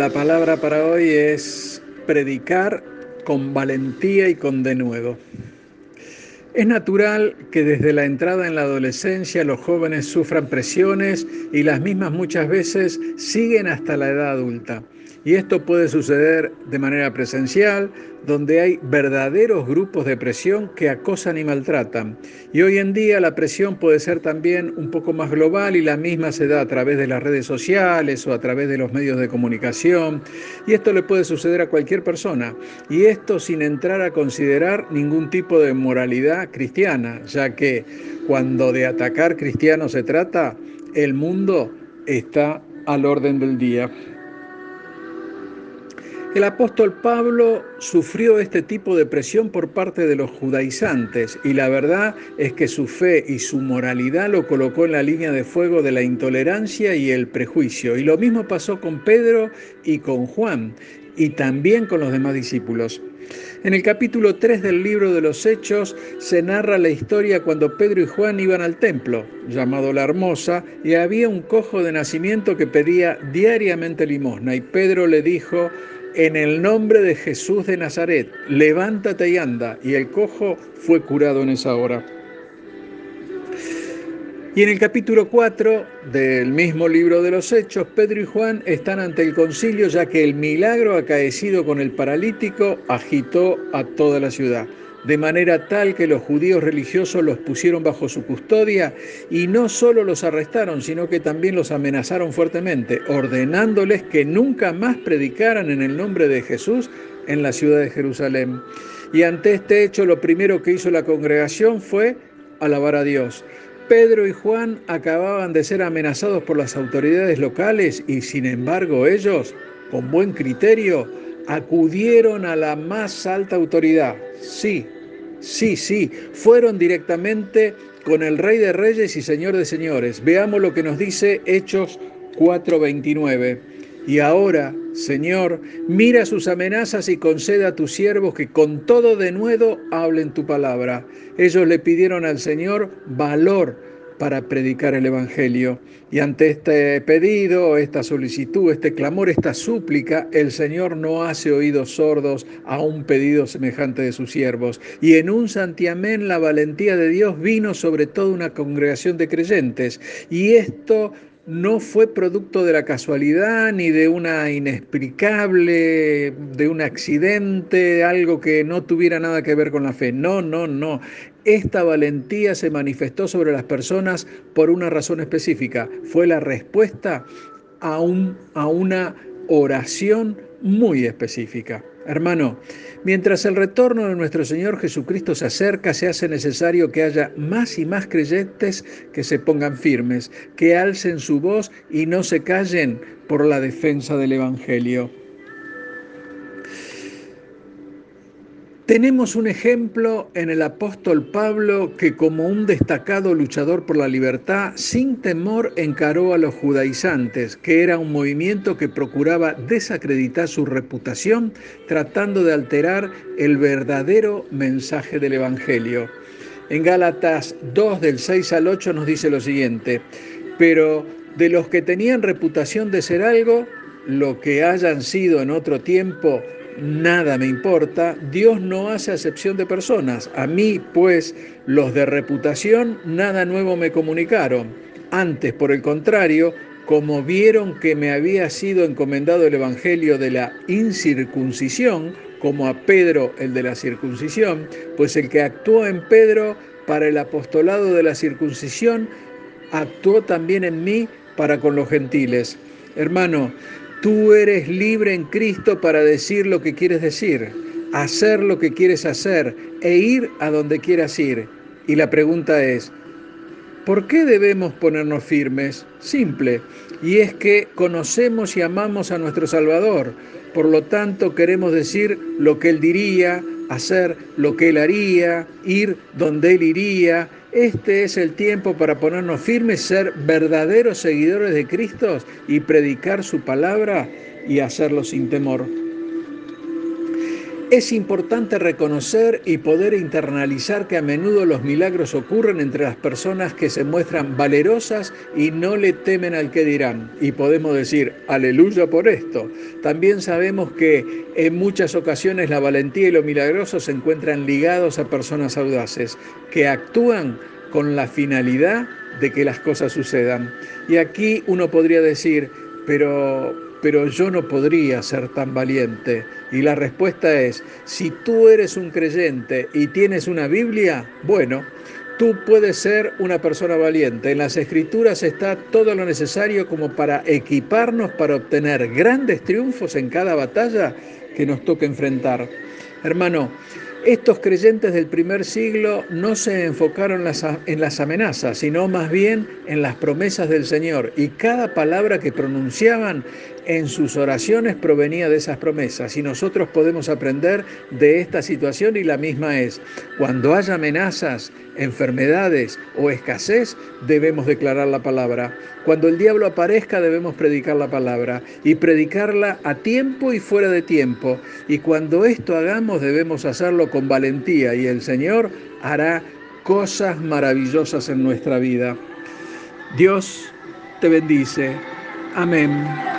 La palabra para hoy es predicar con valentía y con denuedo. Es natural que desde la entrada en la adolescencia los jóvenes sufran presiones y las mismas muchas veces siguen hasta la edad adulta. Y esto puede suceder de manera presencial, donde hay verdaderos grupos de presión que acosan y maltratan. Y hoy en día la presión puede ser también un poco más global y la misma se da a través de las redes sociales o a través de los medios de comunicación. Y esto le puede suceder a cualquier persona. Y esto sin entrar a considerar ningún tipo de moralidad cristiana, ya que cuando de atacar cristianos se trata, el mundo está al orden del día. El apóstol Pablo sufrió este tipo de presión por parte de los judaizantes y la verdad es que su fe y su moralidad lo colocó en la línea de fuego de la intolerancia y el prejuicio. Y lo mismo pasó con Pedro y con Juan y también con los demás discípulos. En el capítulo 3 del libro de los Hechos se narra la historia cuando Pedro y Juan iban al templo, llamado La Hermosa, y había un cojo de nacimiento que pedía diariamente limosna. Y Pedro le dijo, en el nombre de Jesús de Nazaret, levántate y anda. Y el cojo fue curado en esa hora. Y en el capítulo 4 del mismo libro de los Hechos, Pedro y Juan están ante el concilio ya que el milagro acaecido con el paralítico agitó a toda la ciudad de manera tal que los judíos religiosos los pusieron bajo su custodia y no solo los arrestaron, sino que también los amenazaron fuertemente, ordenándoles que nunca más predicaran en el nombre de Jesús en la ciudad de Jerusalén. Y ante este hecho lo primero que hizo la congregación fue alabar a Dios. Pedro y Juan acababan de ser amenazados por las autoridades locales y sin embargo ellos, con buen criterio, acudieron a la más alta autoridad. Sí, sí, sí, fueron directamente con el Rey de Reyes y Señor de Señores. Veamos lo que nos dice Hechos 4:29. Y ahora, Señor, mira sus amenazas y conceda a tus siervos que con todo denuedo hablen tu palabra. Ellos le pidieron al Señor valor para predicar el Evangelio. Y ante este pedido, esta solicitud, este clamor, esta súplica, el Señor no hace oídos sordos a un pedido semejante de sus siervos. Y en un santiamén la valentía de Dios vino sobre toda una congregación de creyentes. Y esto no fue producto de la casualidad ni de una inexplicable, de un accidente, algo que no tuviera nada que ver con la fe. No, no, no. Esta valentía se manifestó sobre las personas por una razón específica. Fue la respuesta a, un, a una oración muy específica. Hermano, mientras el retorno de nuestro Señor Jesucristo se acerca, se hace necesario que haya más y más creyentes que se pongan firmes, que alcen su voz y no se callen por la defensa del Evangelio. Tenemos un ejemplo en el apóstol Pablo que como un destacado luchador por la libertad, sin temor encaró a los judaizantes, que era un movimiento que procuraba desacreditar su reputación, tratando de alterar el verdadero mensaje del Evangelio. En Gálatas 2 del 6 al 8 nos dice lo siguiente, pero de los que tenían reputación de ser algo, lo que hayan sido en otro tiempo, nada me importa, Dios no hace acepción de personas. A mí, pues, los de reputación, nada nuevo me comunicaron. Antes, por el contrario, como vieron que me había sido encomendado el Evangelio de la incircuncisión, como a Pedro el de la circuncisión, pues el que actuó en Pedro para el apostolado de la circuncisión, actuó también en mí para con los gentiles. Hermano, Tú eres libre en Cristo para decir lo que quieres decir, hacer lo que quieres hacer e ir a donde quieras ir. Y la pregunta es, ¿por qué debemos ponernos firmes? Simple, y es que conocemos y amamos a nuestro Salvador, por lo tanto queremos decir lo que Él diría, hacer lo que Él haría, ir donde Él iría, este es el tiempo para ponernos firmes, ser verdaderos seguidores de Cristo y predicar su palabra y hacerlo sin temor. Es importante reconocer y poder internalizar que a menudo los milagros ocurren entre las personas que se muestran valerosas y no le temen al que dirán. Y podemos decir, aleluya por esto. También sabemos que en muchas ocasiones la valentía y lo milagroso se encuentran ligados a personas audaces, que actúan con la finalidad de que las cosas sucedan. Y aquí uno podría decir, pero pero yo no podría ser tan valiente. Y la respuesta es, si tú eres un creyente y tienes una Biblia, bueno, tú puedes ser una persona valiente. En las escrituras está todo lo necesario como para equiparnos para obtener grandes triunfos en cada batalla que nos toque enfrentar. Hermano, estos creyentes del primer siglo no se enfocaron en las amenazas, sino más bien en las promesas del Señor. Y cada palabra que pronunciaban en sus oraciones provenía de esas promesas. Y nosotros podemos aprender de esta situación y la misma es, cuando haya amenazas, enfermedades o escasez, debemos declarar la palabra. Cuando el diablo aparezca, debemos predicar la palabra y predicarla a tiempo y fuera de tiempo. Y cuando esto hagamos, debemos hacerlo con valentía y el Señor hará cosas maravillosas en nuestra vida. Dios te bendice. Amén.